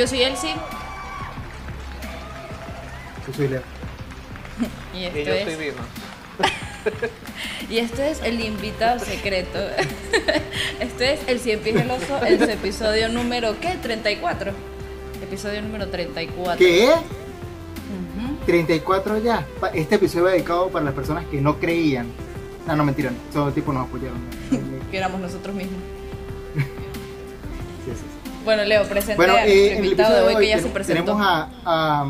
Yo soy Elsie. Yo soy Leo. Y Y esto yo es. soy Vilma. Y este es el invitado secreto. este es el Cien Pies del Oso, el episodio número, ¿qué? 34. Episodio número 34. ¿Qué? Ujú. 34 ya. Este episodio es dedicado para las personas que no creían. No, no, mentira. Solo tipo nos apoyaron. Que éramos nosotros mismos. Bueno, Leo, presente Bueno, a eh, en el invitado de episodio hoy que ya ten- se presentó. tenemos a, a-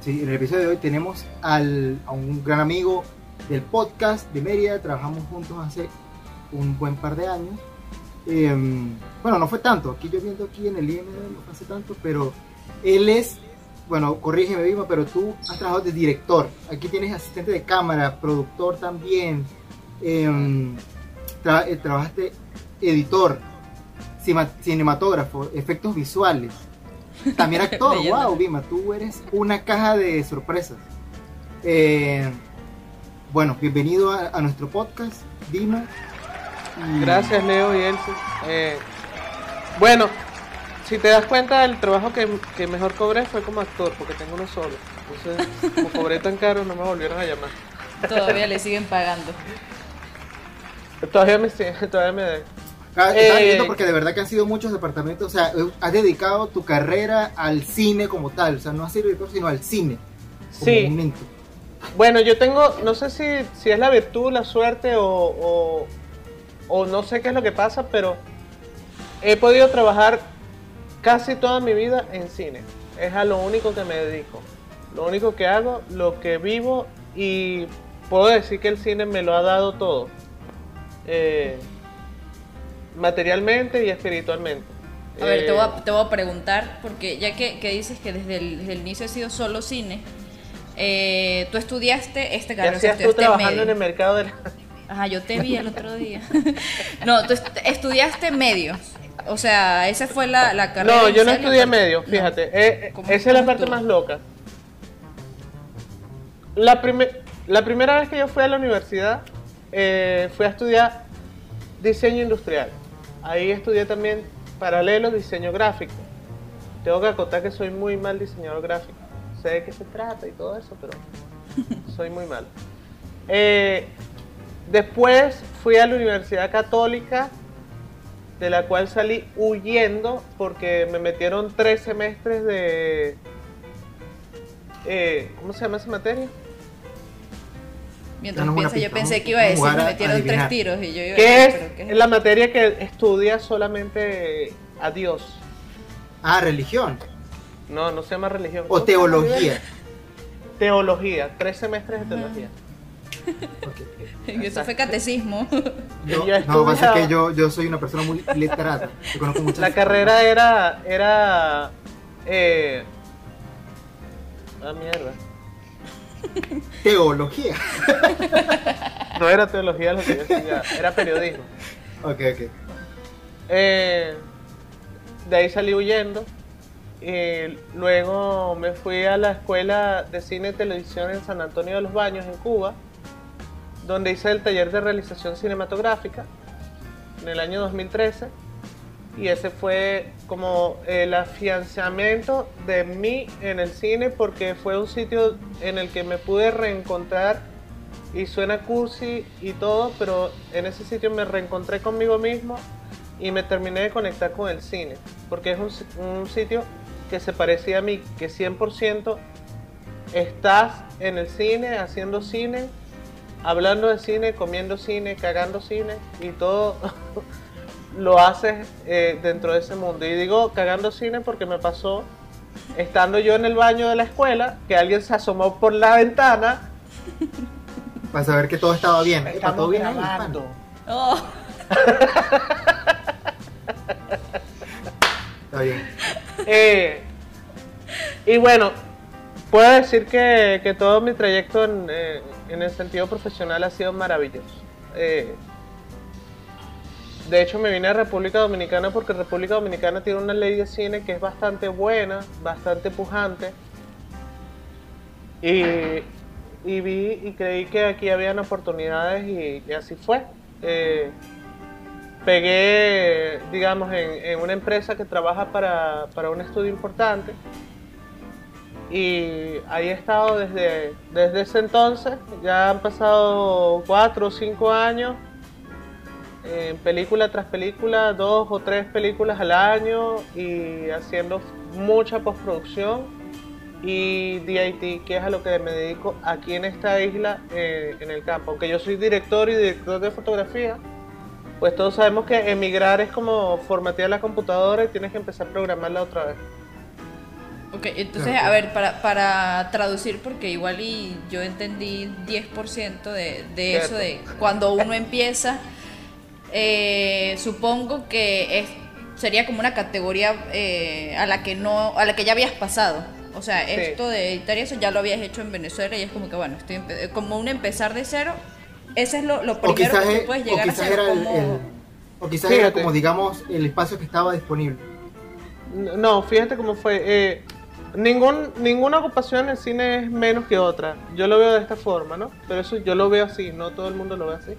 sí, en el episodio de hoy tenemos al, a un gran amigo del podcast de Mérida, trabajamos juntos hace un buen par de años. Eh, bueno, no fue tanto, aquí yo viendo aquí en el IMD no fue hace tanto, pero él es, bueno, corrígeme Vilma, pero tú has trabajado de director, aquí tienes asistente de cámara, productor también, eh, tra- eh, trabajaste editor, cinematógrafo, efectos visuales, también actor, wow, Vima, tú eres una caja de sorpresas. Eh, bueno, bienvenido a, a nuestro podcast, Vima. Y- Gracias, Leo y Elsie. Eh, bueno, si te das cuenta, el trabajo que, que mejor cobré fue como actor, porque tengo uno solo. Entonces, como cobré tan caro, no me volvieron a llamar. Todavía le siguen pagando. Todavía me, todavía me deben. Estaba Eh, viendo porque de verdad que han sido muchos departamentos, o sea, eh, has dedicado tu carrera al cine como tal, o sea, no a ser director, sino al cine. como Sí. momento. Bueno, yo tengo, no sé si, si es la virtud, la suerte o, o, o no sé qué es lo que pasa, pero he podido trabajar casi toda mi vida en cine. Es a lo único que me dedico. Lo único que hago, lo que vivo y puedo decir que el cine me lo ha dado todo. Eh, materialmente y espiritualmente. A ver, te voy Eh, a, te voy a preguntar, porque ya que, que dices que desde el, desde el inicio ha sido solo cine, eh, tú estudiaste este ¿Qué carrera, hacías tú trabajando en medio. el mercado de la... Ajá, yo te vi el otro día. no, tú est- estudiaste medios. O sea, esa fue la, la carrera. No, yo no estudié la- medio, no. fíjate. Eh, eh, ¿Cómo- esa es la parte más loca. La, prime- la primera vez que yo fui a la universidad, eh, fui a estudiar diseño industrial. Ahí estudié también paralelo diseño gráfico. Tengo que acotar que soy muy mal diseñador gráfico. Sé de qué se trata y todo eso, pero soy muy mal. Eh, después fui a la Universidad Católica, de la cual salí huyendo porque me metieron tres semestres de... eh, ¿Cómo se llama esa materia? Mientras piensa, yo pensé que iba a decir, a me a metieron tres tiros y yo iba a ¿Qué decir, es ¿pero qué es la materia que estudia solamente a Dios? Ah, religión No, no se llama religión. o teología. Teología, tres semestres de teología. Ok. Eso fue catecismo. Yo, no, pasa estudiaba- que yo, yo soy una persona muy literata. Yo conozco muchas La carrera era... era eh, ah, mierda. Teología. No era teología lo que yo estudiaba, era periodismo. Ok, ok. Eh, de ahí salí huyendo. Y luego me fui a la escuela de cine y televisión en San Antonio de los Baños, en Cuba, donde hice el taller de realización cinematográfica en el año 2013. Y ese fue como el afianzamiento de mí en el cine porque fue un sitio en el que me pude reencontrar y suena cursi y todo, pero en ese sitio me reencontré conmigo mismo y me terminé de conectar con el cine, porque es un, un sitio que se parecía a mí, que 100% estás en el cine, haciendo cine, hablando de cine, comiendo cine, cagando cine y todo lo haces eh, dentro de ese mundo. Y digo cagando cine porque me pasó estando yo en el baño de la escuela, que alguien se asomó por la ventana Para saber que todo estaba bien. Epa, Estamos todo bien grabando. Oh, Está bien. Eh, y bueno, puedo decir que, que todo mi trayecto en, eh, en el sentido profesional ha sido maravilloso. Eh, de hecho, me vine a República Dominicana porque República Dominicana tiene una ley de cine que es bastante buena, bastante pujante. Y, vi y creí que aquí habían oportunidades y, así fue. Eh, pegué, digamos, en, una empresa que trabaja para, para, un estudio importante. Y ahí he estado desde, desde ese entonces. Ya han pasado cuatro o cinco años. En película tras película, dos o tres películas al año y haciendo mucha postproducción y DIT, que es a lo que me dedico aquí en esta isla, eh, en el campo. Aunque yo soy director y director de fotografía, pues todos sabemos que emigrar es como formatear la computadora y tienes que empezar a programarla otra vez. Ok, entonces, a ver, para, para traducir, porque igual y yo entendí 10% de, de eso, de cuando uno empieza, eh, supongo que es, sería como una categoría eh, a la que no, a la que ya habías pasado. O sea, esto de editar eso ya lo habías hecho en Venezuela y es como que, bueno, estoy como un empezar de cero. Ese es lo, lo primero que puedes llegar a hacer. como... o quizás era como, digamos, el espacio que estaba disponible. No, fíjate cómo fue. Eh, ningún, ninguna ocupación en el cine es menos que otra. Yo lo veo de esta forma, ¿no? Pero eso yo lo veo así, no todo el mundo lo ve así.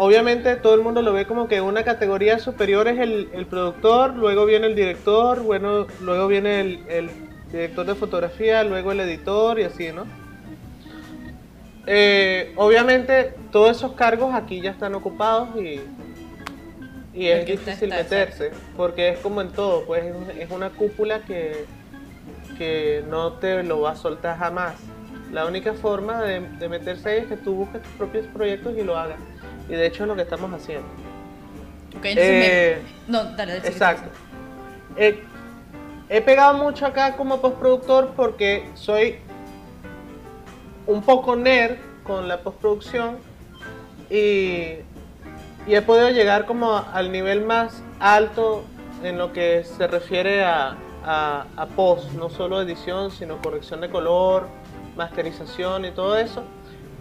Obviamente todo el mundo lo ve como que una categoría superior es el, el productor, luego viene el director, bueno, luego viene el, el director de fotografía, luego el editor y así, ¿no? Eh, obviamente todos esos cargos aquí ya están ocupados y, y es difícil meterse, porque es como en todo, pues es una cúpula que, que no te lo va a soltar jamás. La única forma de, meterse ahí es que tú busques tus propios proyectos y lo hagas. Y de hecho es lo que estamos haciendo. Eh, no, dale, Exacto. Eh, he pegado mucho acá como postproductor porque soy un poco nerd con la postproducción y, y he podido llegar como al nivel más alto en lo que se refiere a, a, post, no solo edición, sino corrección de color, masterización y todo eso.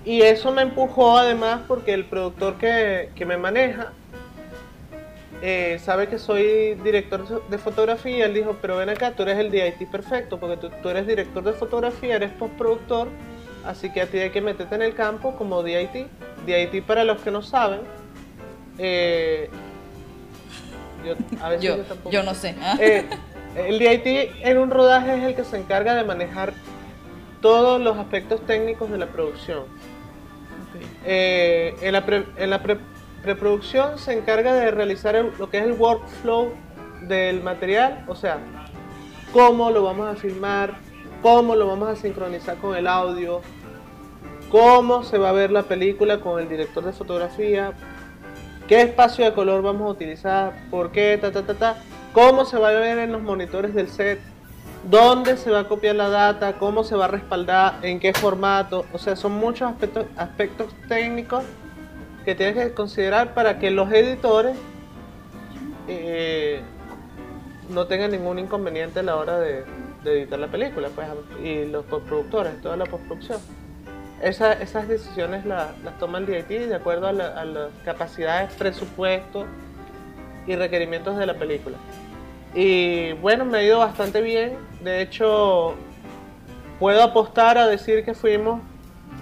Y eso me empujó además porque el productor que, que me maneja eh, sabe que soy director de fotografía, él dijo, pero ven acá, tú eres el DIT perfecto, porque tú, eres director de fotografía, eres postproductor, así que a ti hay que meterte en el campo como DIT. DIT para los que no saben, eh, yo, a veces yo, no sé. Eh, el DIT en un rodaje es el que se encarga de manejar todos los aspectos técnicos de la producción. En la, en la preproducción se encarga de realizar lo que es el workflow del material, o sea, cómo lo vamos a filmar, cómo lo vamos a sincronizar con el audio, cómo se va a ver la película con el director de fotografía, qué espacio de color vamos a utilizar, por qué, ta, ta, ta, ta, cómo se va a ver en los monitores del set, dónde se va a copiar la data, cómo se va a respaldar, en qué formato, o sea, son muchos aspectos, técnicos que tienes que considerar para que los editores eh, no tengan ningún inconveniente a la hora de, editar la película, pues, y los postproductores, toda la postproducción. esas decisiones las toma el DIT de acuerdo a, a las capacidades, presupuestos y requerimientos de la película. Y bueno, me ha ido bastante bien. De hecho, puedo apostar a decir que fuimos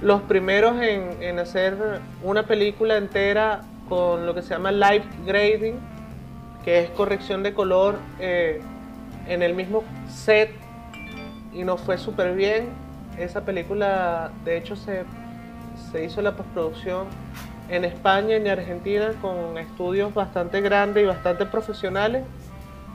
los primeros en, hacer una película entera con lo que se llama live grading, que es corrección de color eh, en el mismo set y nos fue súper bien. Esa película, de hecho, se, se hizo la postproducción en España y en Argentina con estudios bastante grandes y bastante profesionales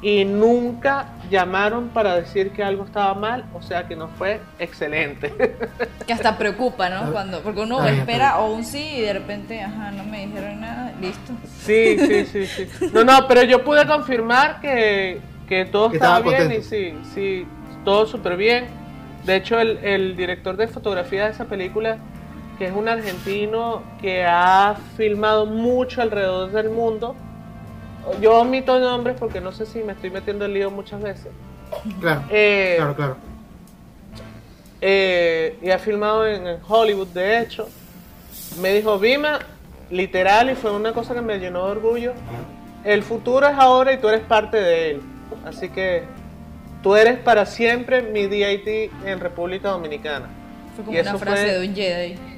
y nunca llamaron para decir que algo estaba mal, o sea que nos fue excelente. Que hasta preocupa, ¿no? Cuando, porque uno espera o un sí y de repente, ajá, no me dijeron nada, listo. Sí, sí, sí, sí. No, no, pero yo pude confirmar que, que todo estaba bien y sí, sí, todo súper bien. De hecho, el, el director de fotografía de esa película, que es un argentino que ha filmado mucho alrededor del mundo, yo omito nombres porque no sé si me estoy metiendo en lío muchas veces. Claro, eh, claro, claro. Eh, y ha filmado en, Hollywood, de hecho. Me dijo, Vima, literal, y fue una cosa que me llenó de orgullo. El futuro es ahora y tú eres parte de él. Así que tú eres para siempre mi DIT en República Dominicana. Fue como una frase de un Jedi.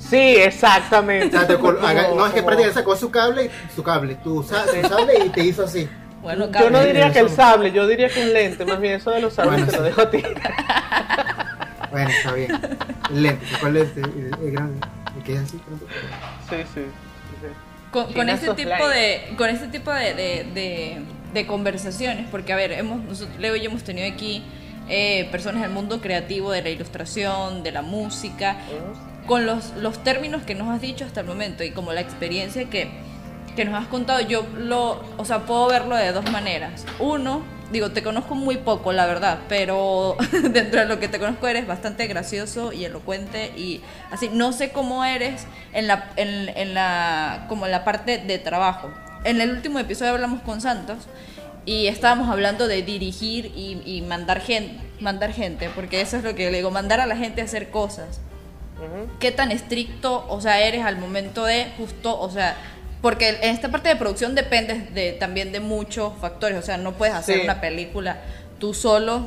Sí, exactamente. O sea, te col- Como- haga- no, es que prácticamente sacó su cable, su cable, tu, sa- tu sable y te hizo así. Bueno, Yo cabrón. no diría que el sable, yo diría que un lente, más bien eso de los sables Bueno, te lo sí. dejo a ti. Bueno, está bien. El lente, sacó el lente, el, el grande. Y queda así. pronto. Sí, sí. sí. con, con este tipo de con este tipo de, de, de- de conversaciones porque a ver hemos nosotros, Leo y yo hemos tenido aquí eh, personas del mundo creativo de la ilustración de la música con los, los términos que nos has dicho hasta el momento y como la experiencia que, que nos has contado yo lo o sea puedo verlo de dos maneras. Uno digo te conozco muy poco la verdad pero dentro de lo que te conozco eres bastante gracioso y elocuente y así. No sé cómo eres en la en, en la como en la parte de trabajo. En el último episodio hablamos con Santos y estábamos hablando de dirigir y, y mandar gente mandar gente porque eso es lo que le digo mandar a la gente a hacer cosas Qué tan estricto, o sea, eres al momento de justo, o sea, porque en esta parte de producción depende de, también de muchos factores, o sea, no puedes hacer Sí. una película tú solo,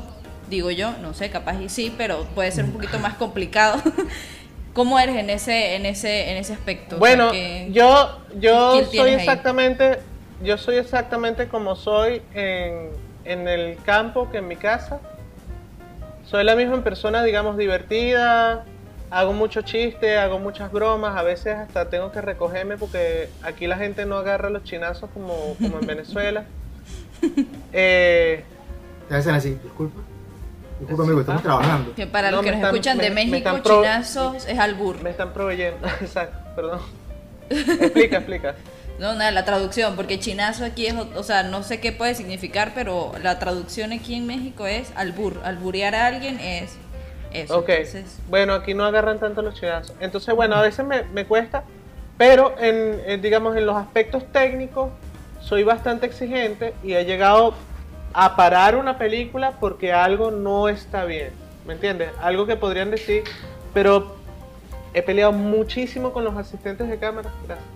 digo yo, no sé, capaz y sí, pero puede ser un poquito más complicado. ¿Cómo eres en ese en ese en ese aspecto? O sea, Bueno, que- yo, yo soy tienes ahí? exactamente, yo soy exactamente como soy en, en el campo que en mi casa. Soy la misma persona, digamos, divertida, hago mucho chiste, hago muchas bromas, a veces hasta tengo que recogerme porque aquí la gente no agarra los chinazos como, como en Venezuela. Eh, Te hacen así, disculpa. Disculpa, amigo, estamos trabajando. que para no, los que me nos están- escuchan de me- México, chinazos es albur. me están proveyendo, exacto, perdón. Explica, explica. No, nada, la traducción, porque chinazo aquí es, o o sea, no sé qué puede significar, pero la traducción aquí en México es albur. Alburear a alguien es eso. Ok, Entonces, bueno, aquí no agarran tanto los chinazos. Entonces, bueno, a veces me, me cuesta, pero en, en, digamos, en los aspectos técnicos soy bastante exigente y he llegado a parar una película porque algo no está bien. ¿Me entiendes? Algo que podrían decir, pero he peleado muchísimo con los asistentes de cámara. Gracias.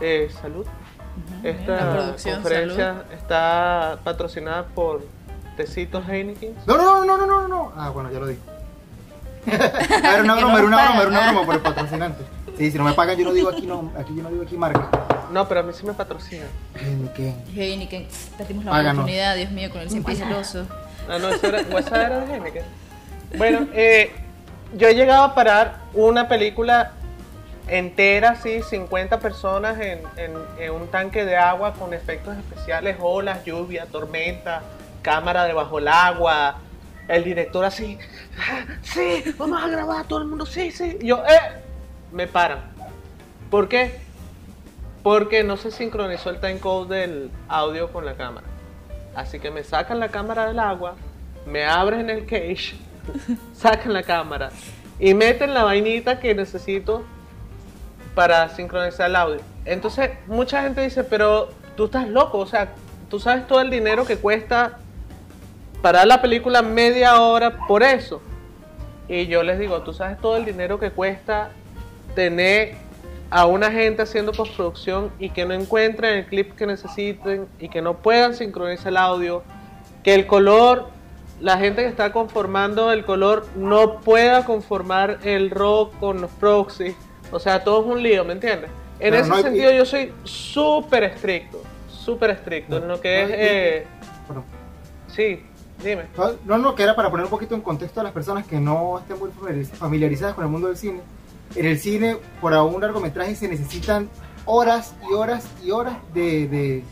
Eh, salud. ujú, Esta la producción, conferencia salud. está patrocinada por Tecitos Heineken. No, no, no, no, no, no, no. Ah, bueno, ya lo dije. era una broma, era una broma, era una broma por el patrocinante. Sí, si no me pagan, yo no digo aquí, no, aquí yo no digo aquí marca. No, pero a mí sí me patrocinan. Heineken. Heineken, perdimos la Páganos. oportunidad, Dios mío, con el siempre celoso. Ah, no, esa era, esa era de Heineken. Bueno, eh, yo he llegado a parar una película entera, así, 50 personas en, en- en un tanque de agua con efectos especiales, olas, lluvia, tormenta, cámara debajo del agua, el director así, "Ah, sí, vamos a grabar, todo el mundo, sí, sí. Yo, eh, me paran. ¿Por qué? Porque no se sincronizó el timecode del audio con la cámara. Así que me sacan la cámara del agua, me abren el cage, sacan la cámara y meten la vainita que necesito para sincronizar el audio. Entonces, mucha gente dice, pero tú estás loco, o sea, tú sabes todo el dinero que cuesta parar la película media hora por eso. Y yo les digo, tú sabes todo el dinero que cuesta tener a una gente haciendo postproducción y que no encuentren el clip que necesiten y que no puedan sincronizar el audio, que el color, la gente que está conformando el color no pueda conformar el rock con los proxies, o sea, todo es un lío, ¿me entiendes? En Pero ese no hay- sentido yo soy súper estricto, súper estricto en lo que No es... hay- eh, sí, dime. No, no, que era para poner un poquito en contexto a las personas que no estén muy familiariz- familiarizadas con el mundo del cine. En el cine, para un largometraje se necesitan horas y horas y horas de, de-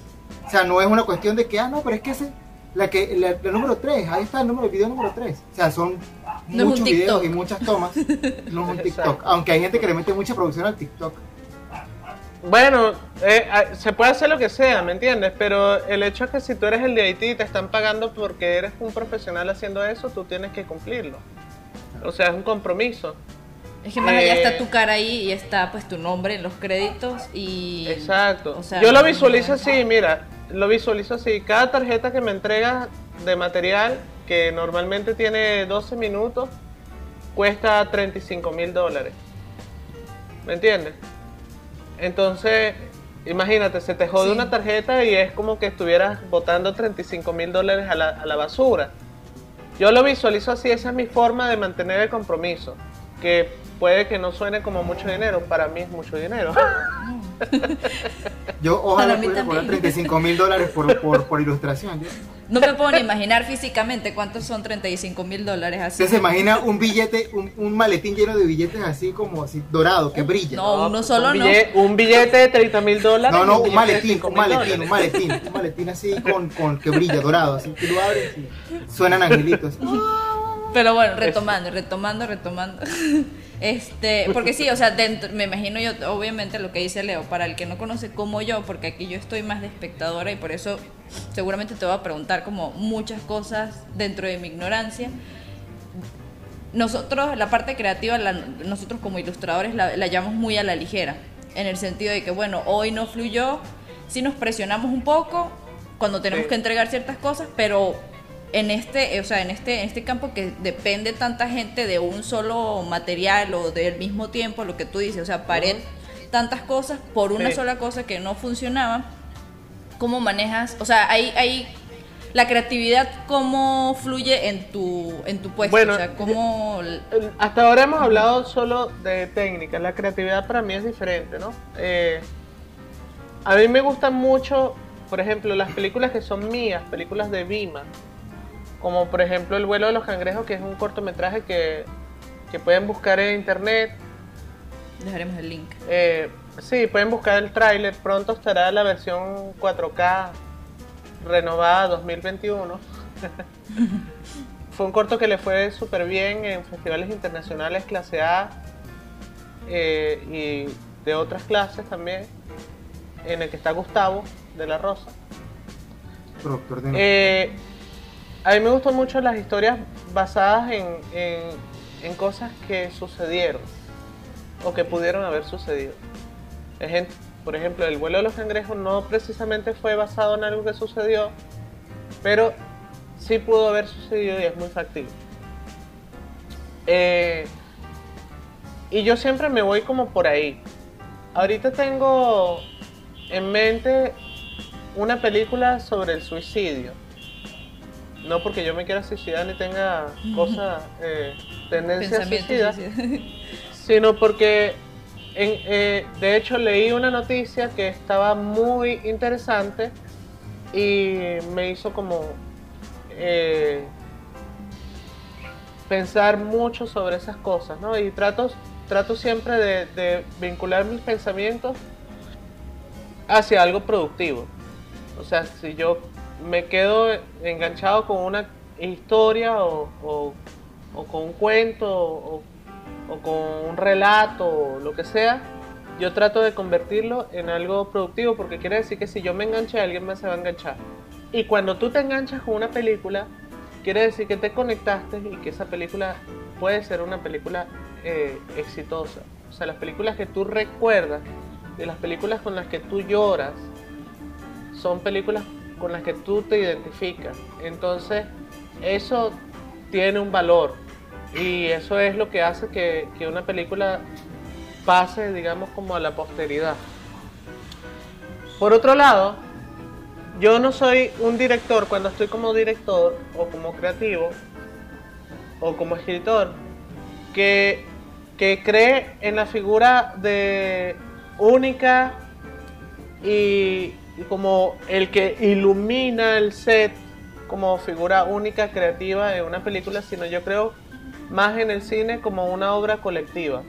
O sea, no es una cuestión de que, ah, no, pero es que ese, la que, la, la número 3, ahí está el número, el video número 3. O sea, son No muchos videos y muchas tomas. No es un TikTok. Aunque hay gente que le mete mucha producción al TikTok. Bueno, eh, ah, se puede hacer lo que sea, ¿me entiendes? Pero el hecho es que si tú eres el de Haití y te están pagando porque eres un profesional haciendo eso, tú tienes que cumplirlo. O sea, es un compromiso. Es que más allá Eh, está tu cara ahí y está pues tu nombre en los créditos y... Exacto. o sea, Yo lo visualizo así, mira, lo visualizo así. Cada tarjeta que me entregas de material, que normalmente tiene 12 minutos, cuesta 35 mil dólares. ¿Me entiendes? Entonces, imagínate, se te jode Sí. una tarjeta y es como que estuvieras botando 35 mil dólares a la, a la basura. Yo lo visualizo así, esa es mi forma de mantener el compromiso. que puede que no suene como mucho dinero, para mí es mucho dinero. Yo ojalá pudiera cobrar 35 mil dólares por, por, por ilustración. No me puedo ni imaginar físicamente cuántos son 35 mil dólares así. ¿Usted se imagina un billete, un, un, maletín lleno de billetes así como así, dorado, que brilla? No, uno solo un no. Billete, un billete de 30 mil dólares. No, no, un, maletín, un maletín, un maletín, un maletín así con, con que brilla, dorado, así que lo abres y suenan angelitos. Pero bueno, retomando, retomando, retomando. Este, porque sí, o sea, dentro, me imagino yo, obviamente lo que dice Leo, para el que no conoce como yo, porque aquí yo estoy más de espectadora y por eso seguramente te voy a preguntar como muchas cosas dentro de mi ignorancia. Nosotros, la parte creativa, la, nosotros como ilustradores la, la llamamos muy a la ligera, en el sentido de que, bueno, hoy no fluyó, sí nos presionamos un poco cuando tenemos que entregar ciertas cosas, pero en este, o sea, en este, en este campo que depende tanta gente de un solo material o del mismo tiempo, lo que tú dices, o sea, pared tantas cosas por una sola cosa que no funcionaba, ¿cómo manejas? O sea, hay, hay la creatividad, ¿cómo fluye en tu, en tu puesto? Bueno, o sea, ¿cómo... hasta ahora hemos hablado solo de técnica, la creatividad para mí es diferente, ¿no? Eh, a mí me gustan mucho, por ejemplo, las películas que son mías, películas de Vima, como por ejemplo El vuelo de los cangrejos, que es un cortometraje que, que pueden buscar en internet. Dejaremos el link. Eh, sí, pueden buscar el tráiler, pronto estará la versión 4K renovada 2021. fue un corto que le fue súper bien en festivales internacionales clase A eh, y de otras clases también, en el que está Gustavo de la Rosa. Productor de Eh, a mí me gustan mucho las historias basadas en, en, cosas que sucedieron o que pudieron haber sucedido. Por ejemplo, el vuelo de los cangrejos no precisamente fue basado en algo que sucedió, pero sí pudo haber sucedido y es muy factible. Eh, y yo siempre me voy como por ahí. Ahorita tengo en mente una película sobre el suicidio. No porque yo me quiera suicidar ni tenga cosas, eh, tendencias Pensamientos suicidas, suicidas. sino porque en- eh, de hecho leí una noticia que estaba muy interesante y me hizo como eh, pensar mucho sobre esas cosas, ¿no? Y trato, trato siempre de, de vincular mis pensamientos hacia algo productivo. O sea, si yo me quedo enganchado con una historia o, o- o con un cuento o, o con un relato o lo que sea, yo trato de convertirlo en algo productivo porque quiere decir que si yo me enganché, alguien más se va a enganchar. Y cuando tú te enganchas con una película, quiere decir que te conectaste y que esa película puede ser una película eh, exitosa. O sea, las películas que tú recuerdas y las películas con las que tú lloras son películas con las que tú te identificas. Entonces, eso tiene un valor y eso es lo que hace que, que una película pase, digamos, como a la posteridad. Por otro lado, yo no soy un director cuando estoy como director o como creativo o como escritor que, que cree en la figura de única y, y como el que ilumina el set como figura única creativa en una película, sino yo creo más en el cine como una obra colectiva.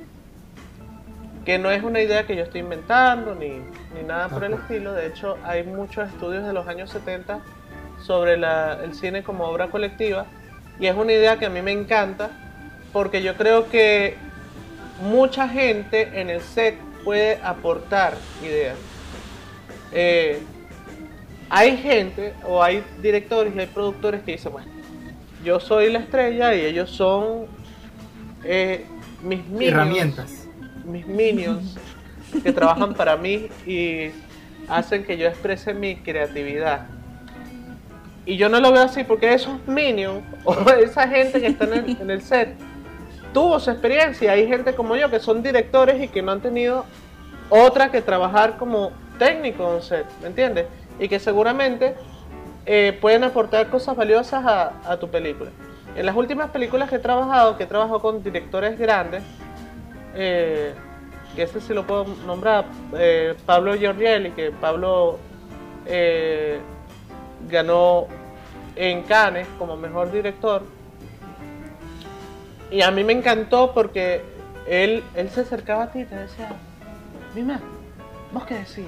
Que no es una idea que yo estoy inventando ni, ni nada por el estilo. De hecho, hay muchos estudios de los años 70 sobre la- el cine como obra colectiva. Y es una idea que a mí me encanta porque yo creo que mucha gente en el set puede aportar ideas. Eh, hay gente o hay directores y hay productores que dicen, bueno, yo soy la estrella y ellos son eh, mis minions, Herramientas. mis minions que trabajan para mí y hacen que yo exprese mi creatividad. Y yo no lo veo así porque esos minions o esa gente que está en el, en el set tuvo su experiencia. Hay gente como yo que son directores y que no han tenido otra que trabajar como técnico en un set, ¿me entiendes? Y que seguramente eh, pueden aportar cosas valiosas a, tu película. En las últimas películas que he trabajado, que he trabajado con directores grandes, eh, que ese sí lo puedo nombrar, eh, Pablo Giorgielli, que Pablo ganó en Cannes como mejor director. Y a mí me encantó porque él, él se acercaba a ti y te decía, Mima, ¿vos qué decís?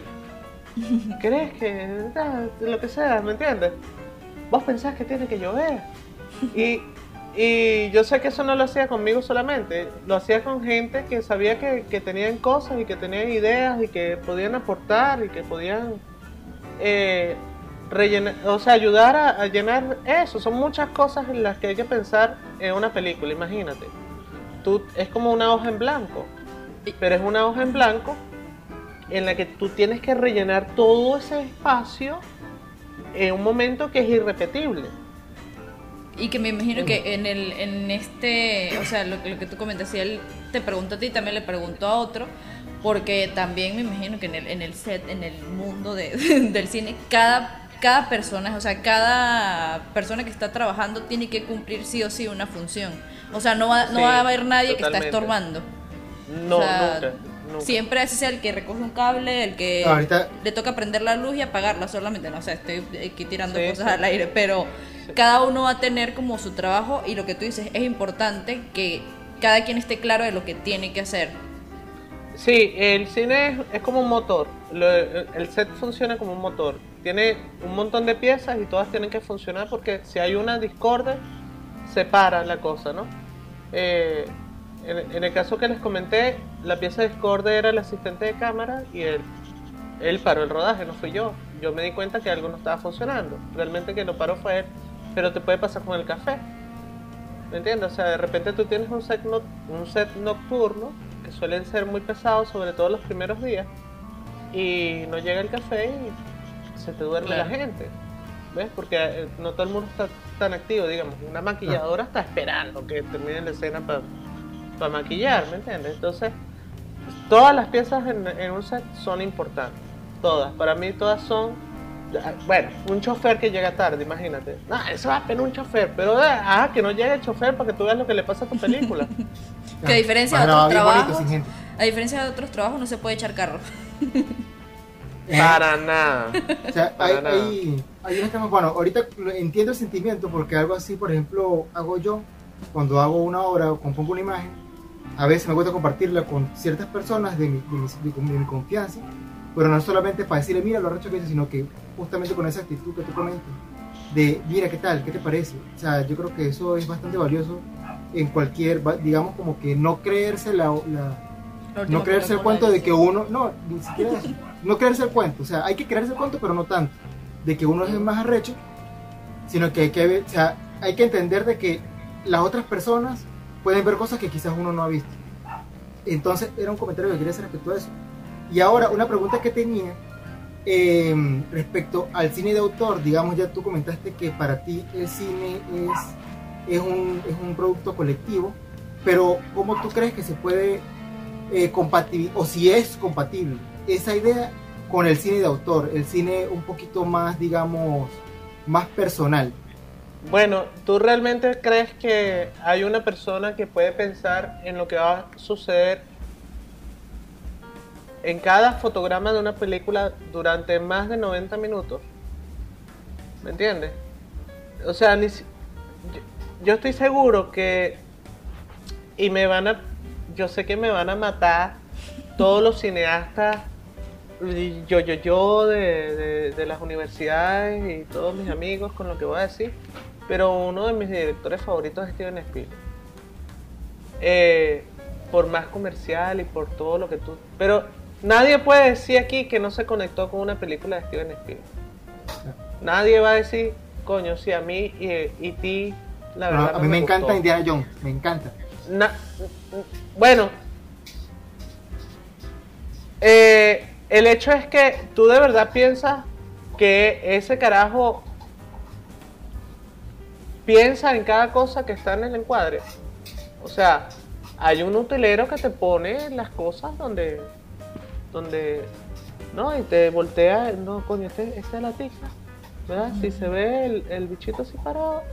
¿Crees que ah, lo que sea, me entiendes? Vos pensás que tiene que llover. Y, y yo sé que eso no lo hacía conmigo solamente, lo hacía con gente que sabía que, que tenían cosas y que tenían ideas y que podían aportar y que podían eh, rellenar, o sea, ayudar a, a llenar eso. Son muchas cosas en las que hay que pensar en una película, imagínate. Tú, es como una hoja en blanco, pero es una hoja en blanco en la que tú tienes que rellenar todo ese espacio en un momento que es irrepetible. Y que me imagino que en el en este, o sea, lo, lo que tú comentas, si él te preguntó a ti, también le preguntó a otro, porque también me imagino que en el, en el set, en el mundo de, del cine, cada, cada persona, o sea, cada persona que está trabajando tiene que cumplir sí o sí una función. O sea, no va, no Sí, va a haber nadie que está estorbando. No, O sea, nunca, nunca. Siempre sea el que recoge un cable, el que Ahorita- le toca prender la luz y apagarla solamente. No sé, estoy aquí tirando Sí, cosas sí. al aire, pero cada uno va a tener como su trabajo y lo que tú dices es importante que cada quien esté claro de lo que tiene que hacer. Sí, el cine es, es como un motor. Lo- el set funciona como un motor. Tiene un montón de piezas y todas tienen que funcionar porque si hay una discorde, se para la cosa, ¿no? Eh, en, en el caso que les comenté, la pieza discorde era el asistente de cámara y él, él paró el rodaje, no fui yo. Yo me di cuenta que algo no estaba funcionando. Realmente que lo paró fue él, pero te puede pasar con el café. ¿Me entiendes? O sea, de repente tú tienes un set, no- un set nocturno que suelen ser muy pesados, sobre todo los primeros días, y no llega el café y se te duerme Claro. la gente. ¿Ves? Porque eh, no todo el mundo está tan activo, digamos. Una maquilladora está esperando que termine la escena para maquillar, ¿me entiendes? Entonces, todas las piezas en, en un set son importantes. Todas. Para mí todas son... Bueno, un chofer que llega tarde, imagínate. Ah, eso va a pedir un chofer, pero ah, que no llegue el chofer para que tú veas lo que le pasa a tu película. Que a diferencia de otros bonito, trabajos, a diferencia de otros trabajos no se puede echar carro. Eh, Para nada. O sea, Para hay, nada. hay, hay unos temas- bueno, ahorita entiendo el sentimiento porque algo así, por ejemplo, hago yo cuando hago una obra o compongo una imagen, a veces me gusta compartirla con ciertas personas de mi, de mi- de- mi confianza, pero no solamente para decirle, mira lo arrecho que hice, sino que justamente con esa actitud que tú comentas, de, mira, ¿qué tal? ¿Qué te parece? O sea, yo creo que eso es bastante valioso en cualquier, digamos, como que no creerse la- la no creerse el cuento de que uno, no, ni siquiera eso, no creerse el cuento, o sea, hay que creerse el cuento, pero no tanto, de que uno es el más arrecho, sino que hay que, o sea, hay que entender de que las otras personas pueden ver cosas que quizás uno no ha visto. Entonces, era un comentario que quería hacer respecto a eso. Y ahora, una pregunta que tenía eh, respecto al cine de autor, digamos, ya tú comentaste que para ti el cine es, es, un, es un producto colectivo, pero ¿cómo tú crees que se puede eh, o si es compatible esa idea con el cine de autor, el cine un poquito más, digamos, más personal? Bueno, ¿tú realmente crees que hay una persona que puede pensar en lo que va a suceder en cada fotograma de una película durante más de 90 minutos? ¿Me entiendes? O sea, ni yo estoy seguro que... Y me van a... Yo sé que me van a matar todos los cineastas yo, yo, yo de, de- de las universidades y todos mis amigos con lo que voy a decir, pero uno de mis directores favoritos es Steven Spielberg. Eh, por más comercial y por todo lo que tú... Pero nadie puede decir aquí que no se conectó con una película de Steven Spielberg. Nadie va a decir, coño, sí, a mí y, y ti, la verdad. a no mí me gustó". encanta Indiana Jones, me encanta. Na- bueno, eh, el hecho es que tú de verdad piensas que ese carajo piensa en cada cosa que está en el encuadre. O sea, hay un utilero que te pone las cosas donde, donde, no, y te voltea, no, coño, este, esta es la tica, ¿verdad? Si se ve el, el bichito así parado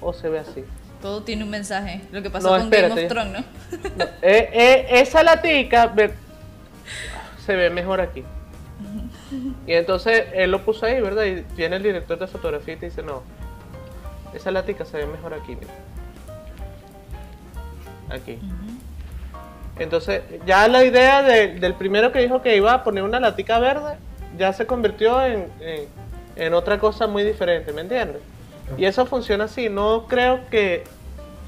o se ve así. Todo tiene un mensaje. Lo que pasó con Game of Thrones, ¿no? Eh, eh, esa latica se ve mejor aquí. Y entonces él lo puso ahí, ¿verdad? Y viene el director de fotografía y te dice, no, esa latica se ve mejor aquí, mira. Aquí. Entonces, ya la idea del primero que dijo que iba a poner una latica verde, ya se convirtió en, en, otra cosa muy diferente, ¿me entiendes? Y eso funciona así, no creo que...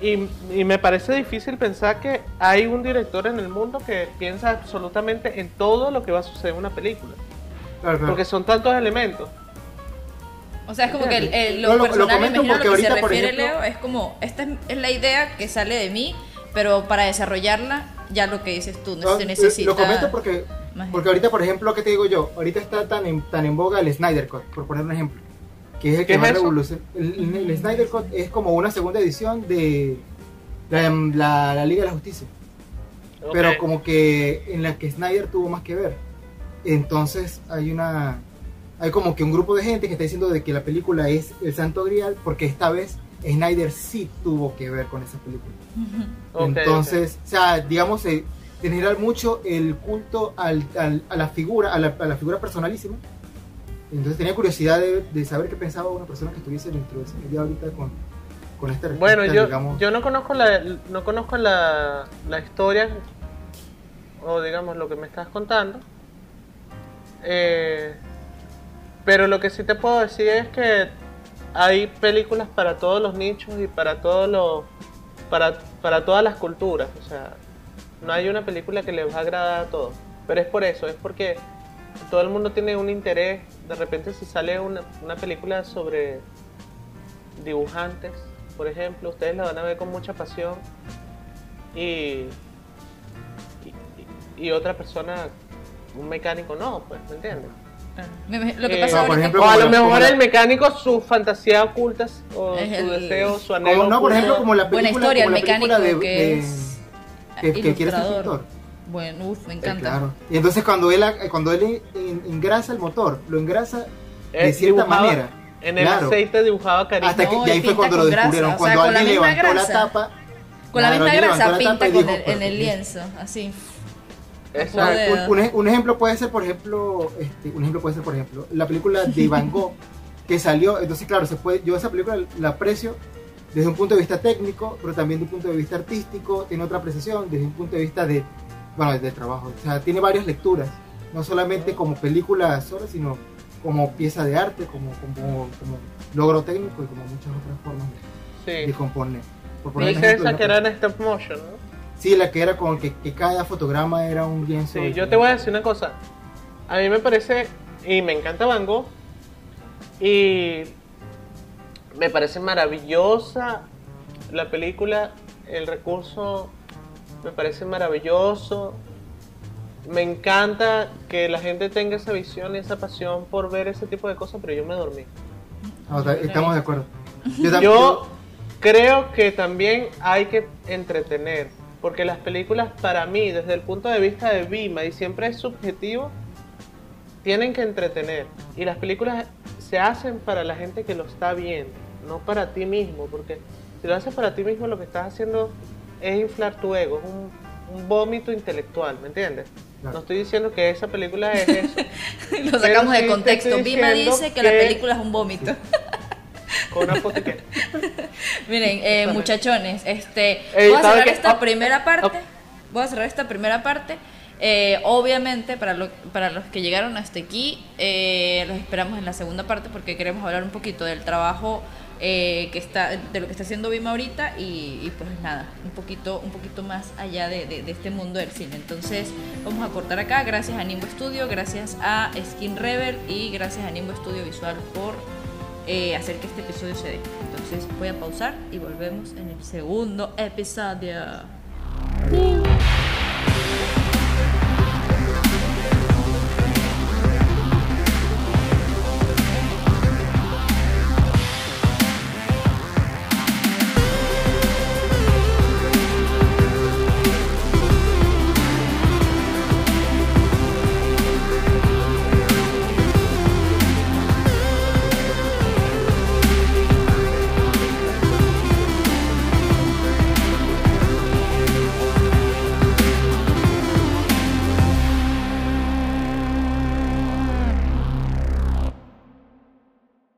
Y, y, me parece difícil pensar que hay un director en el mundo que piensa absolutamente en todo lo que va a suceder en una película. Porque son tantos elementos. O sea, es como que el, lo, personal, lo, lo que se refiere Leo, es como, esta es, la idea que sale de mí, pero para desarrollarla, ya lo que dices tú, no, se necesita... Lo comento porque, porque ahorita, por ejemplo, ¿qué te digo yo? Ahorita está tan en, tan en boga el Snyder Cut, por poner un ejemplo. Que es el que más revoluciona. El, Snyder Cut es como una segunda edición de la, la, Liga de la Justicia. Pero como que en la que Snyder tuvo más que ver. Entonces hay una hay como que un grupo de gente que está diciendo de que la película es el santo grial porque esta vez Snyder sí tuvo que ver con esa película. Entonces, o sea, digamos, eh, generar mucho el culto al, a la figura, a la, a la, figura personalísima. Entonces tenía curiosidad de, saber qué pensaba una persona que estuviese dentro de ese medio ahorita con, con esta Bueno, yo, yo no conozco la, no conozco la, la historia o digamos lo que me estás contando. Eh, pero lo que sí te puedo decir es que hay películas para todos los nichos y para todos los para, para todas las culturas, o sea, no hay una película que les va a agradar a todos, pero es por eso, es porque todo el mundo tiene un interés, de repente si sale una, una película sobre dibujantes, por ejemplo, ustedes la van a ver con mucha pasión y, y otra persona, un mecánico no, pues, ¿me entiendes? Lo que pasa por ejemplo, o a lo mejor el mecánico, su fantasía ocultas o su deseo, su anhelo. no, por ejemplo, como la película, Buena historia, el mecánico de, que es que, que quiere ser pintor. Bueno, uf, me encanta. claro. Y entonces cuando él cuando él engrasa el motor, lo engrasa de cierta manera. En el aceite dibujaba cariño. Hasta que y ahí fue cuando lo descubrieron. cuando alguien levantó la tapa. Con la misma grasa pinta con el, en el lienzo, así. Un, un, ejemplo puede ser, por ejemplo, este, un ejemplo puede ser, por ejemplo, la película de Van Gogh que salió. Entonces, claro, se puede, yo esa película la aprecio desde un punto de vista técnico, pero también desde un punto de vista artístico. Tiene otra apreciación desde un punto de vista de, bueno, de trabajo. O sea, tiene varias lecturas, no solamente como película sola, sino como pieza de arte, como, como, como logro técnico y como muchas otras formas de, componer. Por esa que era en stop motion, ¿no? Sí, la que era como que, que cada fotograma era un lienzo. Sí, yo te voy a decir una cosa. A mí me parece, y me encanta Van Gogh, y me parece maravillosa la película, el recurso me parece maravilloso. Me encanta que la gente tenga esa visión y esa pasión por ver ese tipo de cosas, pero yo me dormí. Ah, estamos de acuerdo. yo creo que también hay que entretener porque las películas para mí, desde el punto de vista de Vima, y siempre es subjetivo, tienen que entretener. Y las películas se hacen para la gente que lo está viendo, no para ti mismo, porque si lo haces para ti mismo lo que estás haciendo es inflar tu ego, es un, vómito intelectual, ¿me entiendes? No estoy diciendo que esa película es eso. lo sacamos de contexto. Vima dice que, la película es un vómito. Con una foto Miren, eh, muchachones, este, voy a cerrar esta primera parte. Voy a cerrar esta primera parte. Eh, obviamente, para, lo, para los que llegaron hasta aquí, eh, los esperamos en la segunda parte porque queremos hablar un poquito del trabajo que está, de lo que está haciendo Vima ahorita y, pues nada, un poquito, un poquito más allá de, de, este mundo del cine. Entonces, vamos a cortar acá. Gracias a Nimbo Studio, gracias a Skin Rebel y gracias a Nimbo Studio Visual por eh, hacer que este episodio se dé. Entonces voy a pausar y volvemos en el segundo episodio.